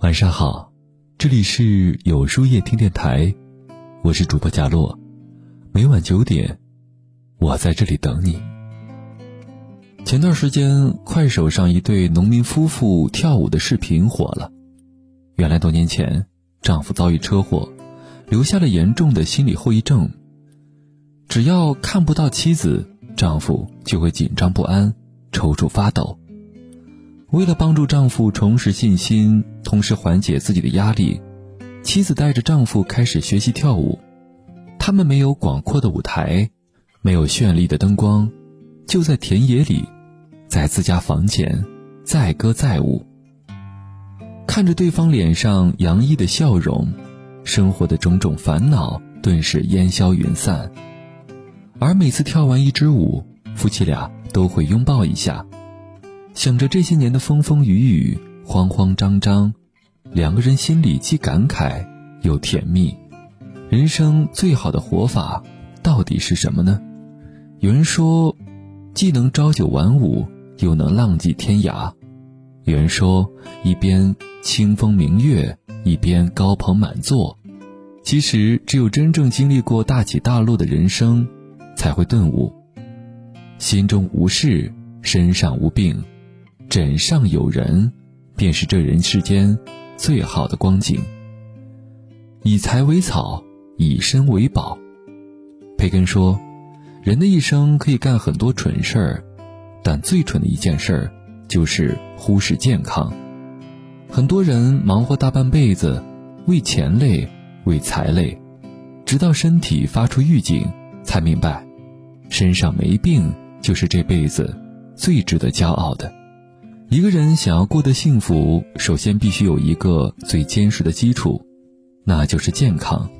晚上好，这里是有书夜听电台，我是主播贾洛，每晚九点，我在这里等你。前段时间，快手上一对农民夫妇跳舞的视频火了。原来多年前，丈夫遭遇车祸，留下了严重的心理后遗症。只要看不到妻子，丈夫就会紧张不安、抽搐发抖。为了帮助丈夫重拾信心，同时缓解自己的压力，妻子带着丈夫开始学习跳舞。他们没有广阔的舞台，没有绚丽的灯光，就在田野里，在自家房前，载歌载舞。看着对方脸上洋溢的笑容，生活的种种烦恼顿时烟消云散。而每次跳完一支舞，夫妻俩都会拥抱一下。想着这些年的风风雨雨、慌慌张张，两个人心里既感慨又甜蜜。人生最好的活法到底是什么呢？有人说，既能朝九晚五，又能浪迹天涯；有人说，一边清风明月，一边高朋满座。其实，只有真正经历过大起大落的人生，才会顿悟：心中无事，身上无病。枕上有人，便是这人世间最好的光景。以财为草，以身为宝。培根说，人的一生可以干很多蠢事儿，但最蠢的一件事儿就是忽视健康。很多人忙活大半辈子，为钱累，为财累，直到身体发出预警，才明白，身上没病就是这辈子最值得骄傲的。一个人想要过得幸福，首先必须有一个最坚实的基础，那就是健康。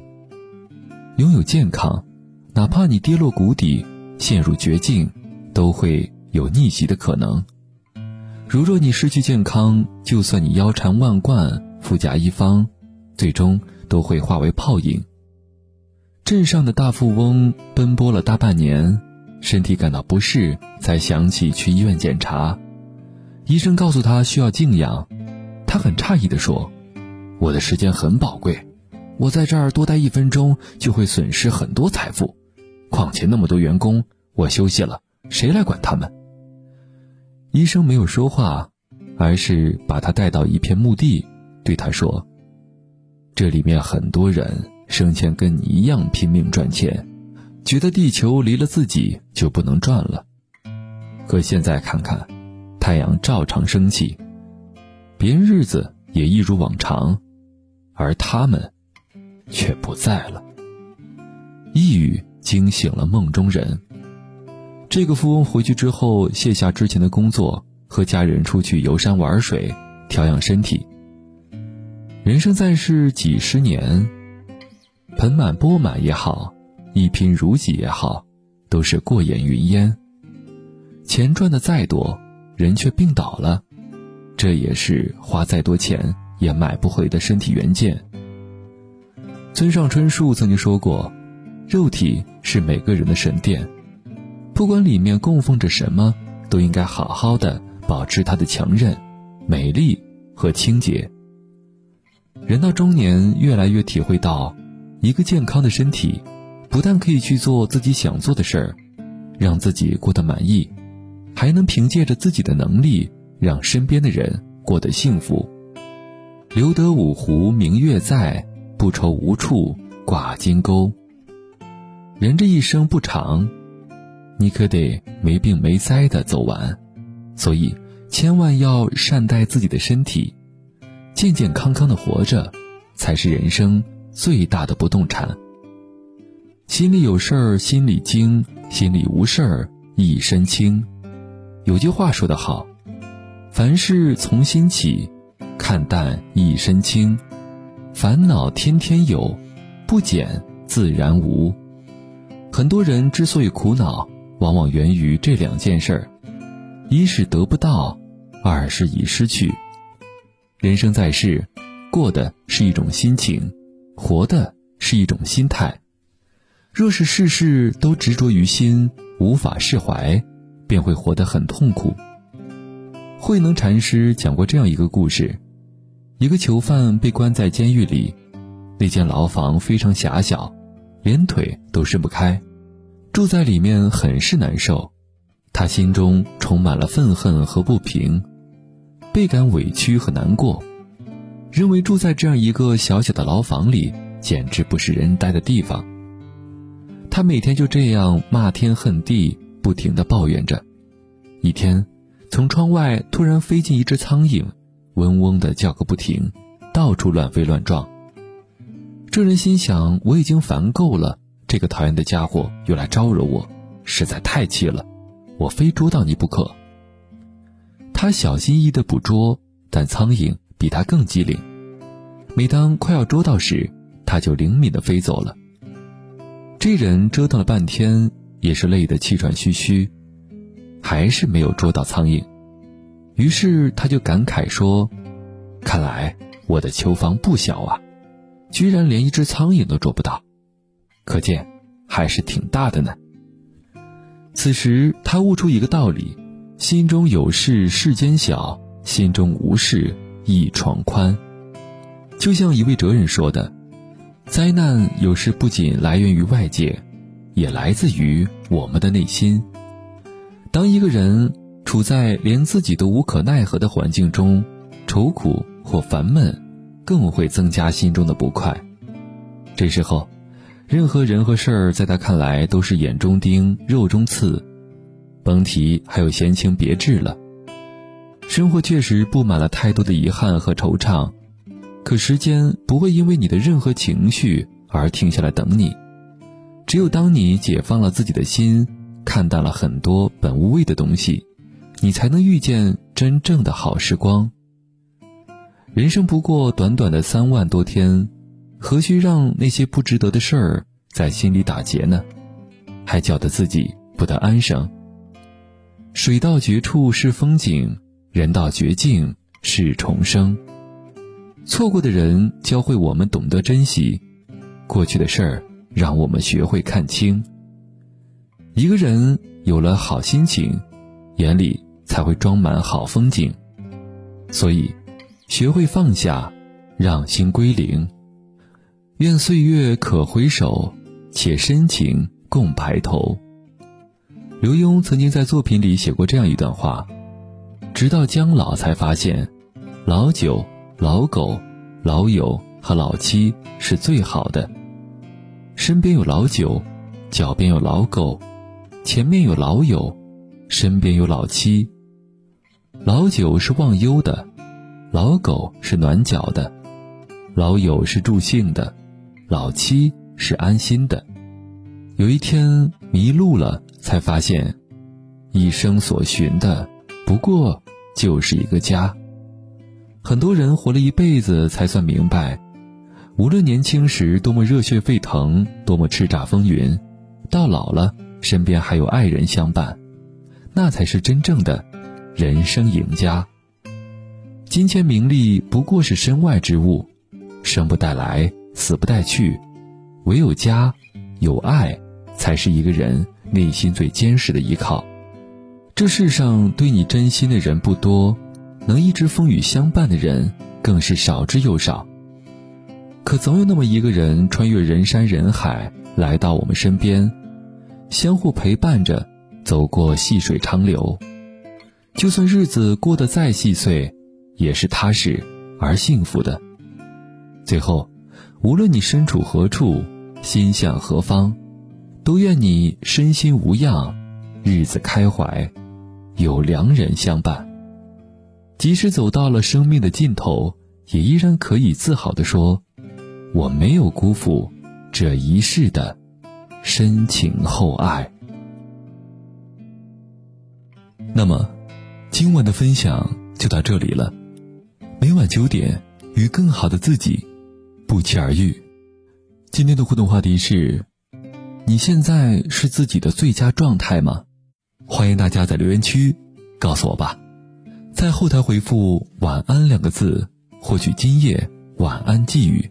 拥有健康，哪怕你跌落谷底、陷入绝境，都会有逆袭的可能。如若你失去健康，就算你腰缠万贯、富甲一方，最终都会化为泡影。镇上的大富翁奔波了大半年，身体感到不适，才想起去医院检查。医生告诉他需要静养，他很诧异地说：“我的时间很宝贵，我在这儿多待一分钟就会损失很多财富，况且那么多员工，我休息了谁来管他们？”医生没有说话，而是把他带到一片墓地，对他说：“这里面很多人生前跟你一样拼命赚钱，觉得地球离了自己就不能转了，可现在看看。”太阳照常升起，别人日子也一如往常，而他们却不在了。一语惊醒了梦中人。这个富翁回去之后，卸下之前的工作，和家人出去游山玩水，调养身体。人生在世几十年，盆满钵满也好，一贫如洗也好，都是过眼云烟。钱赚的再多。人却病倒了，这也是花再多钱也买不回的身体原件。村上春树曾经说过：“肉体是每个人的神殿，不管里面供奉着什么，都应该好好的保持它的强韧、美丽和清洁。”人到中年，越来越体会到，一个健康的身体，不但可以去做自己想做的事儿，让自己过得满意。还能凭借着自己的能力，让身边的人过得幸福。留得五湖明月在，不愁无处挂金钩。人这一生不长，你可得没病没灾的走完，所以千万要善待自己的身体，健健康康的活着，才是人生最大的不动产。心里有事儿心里惊，心里无事儿一身轻。有句话说得好：“凡事从心起，看淡一身轻，烦恼天天有，不减自然无。”很多人之所以苦恼，往往源于这两件事儿：一是得不到，二是已失去。人生在世，过的是一种心情，活的是一种心态。若是事事都执着于心，无法释怀。便会活得很痛苦。慧能禅师讲过这样一个故事：一个囚犯被关在监狱里，那间牢房非常狭小，连腿都伸不开，住在里面很是难受。他心中充满了愤恨和不平，倍感委屈和难过，认为住在这样一个小小的牢房里，简直不是人待的地方。他每天就这样骂天恨地，不停地抱怨着。一天，从窗外突然飞进一只苍蝇，嗡嗡地叫个不停，到处乱飞乱撞。这人心想：我已经烦够了，这个讨厌的家伙又来招惹我，实在太气了。我非捉到你不可。他小心翼翼地捕捉，但苍蝇比他更机灵。每当快要捉到时，他就灵敏地飞走了。这人折腾了半天，也是累得气喘吁吁，还是没有捉到苍蝇。于是他就感慨说：“看来我的囚房不小啊，居然连一只苍蝇都捉不到，可见还是挺大的呢。”此时，他悟出一个道理：心中有事，世间小；心中无事，一床宽。就像一位哲人说的：“灾难有时不仅来源于外界，也来自于我们的内心。当一个人处在连自己都无可奈何的环境中，愁苦或烦闷，更会增加心中的不快。这时候。”任何人和事儿，在他看来都是眼中钉、肉中刺，甭提还有闲情别致了。生活确实布满了太多的遗憾和惆怅，可时间不会因为你的任何情绪而停下来等你。只有当你解放了自己的心，看淡了很多本无味的东西，你才能遇见真正的好时光。人生不过短短的三万多天。何须让那些不值得的事儿在心里打结呢？还搅得自己不得安生。水到绝处是风景，人到绝境是重生。错过的人教会我们懂得珍惜，过去的事儿让我们学会看清。一个人有了好心情，眼里才会装满好风景。所以，学会放下，让心归零。愿岁月可回首，且深情共白头。刘墉曾经在作品里写过这样一段话：直到将老，才发现，老酒、老狗、老友和老妻是最好的。身边有老酒，脚边有老狗，前面有老友，身边有老七。老九是忘忧的，老狗是暖脚的，老友是助兴的。老七是安心的。有一天迷路了，才发现，一生所寻的不过就是一个家。很多人活了一辈子才算明白，无论年轻时多么热血沸腾，多么叱咤风云，到老了身边还有爱人相伴，那才是真正的人生赢家。金钱名利不过是身外之物，生不带来。死不带去，唯有家，有爱，才是一个人内心最坚实的依靠。这世上对你真心的人不多，能一直风雨相伴的人更是少之又少。可总有那么一个人，穿越人山人海，来到我们身边，相互陪伴着，走过细水长流。就算日子过得再细碎，也是踏实而幸福的。最后。无论你身处何处，心向何方，都愿你身心无恙，日子开怀，有良人相伴。即使走到了生命的尽头，也依然可以自豪地说：“我没有辜负这一世的深情厚爱。”那么，今晚的分享就到这里了。每晚九点，与更好的自己。不期而遇。今天的互动话题是：你现在是自己的最佳状态吗？欢迎大家在留言区告诉我吧。在后台回复“晚安”两个字，获取今夜晚安寄语。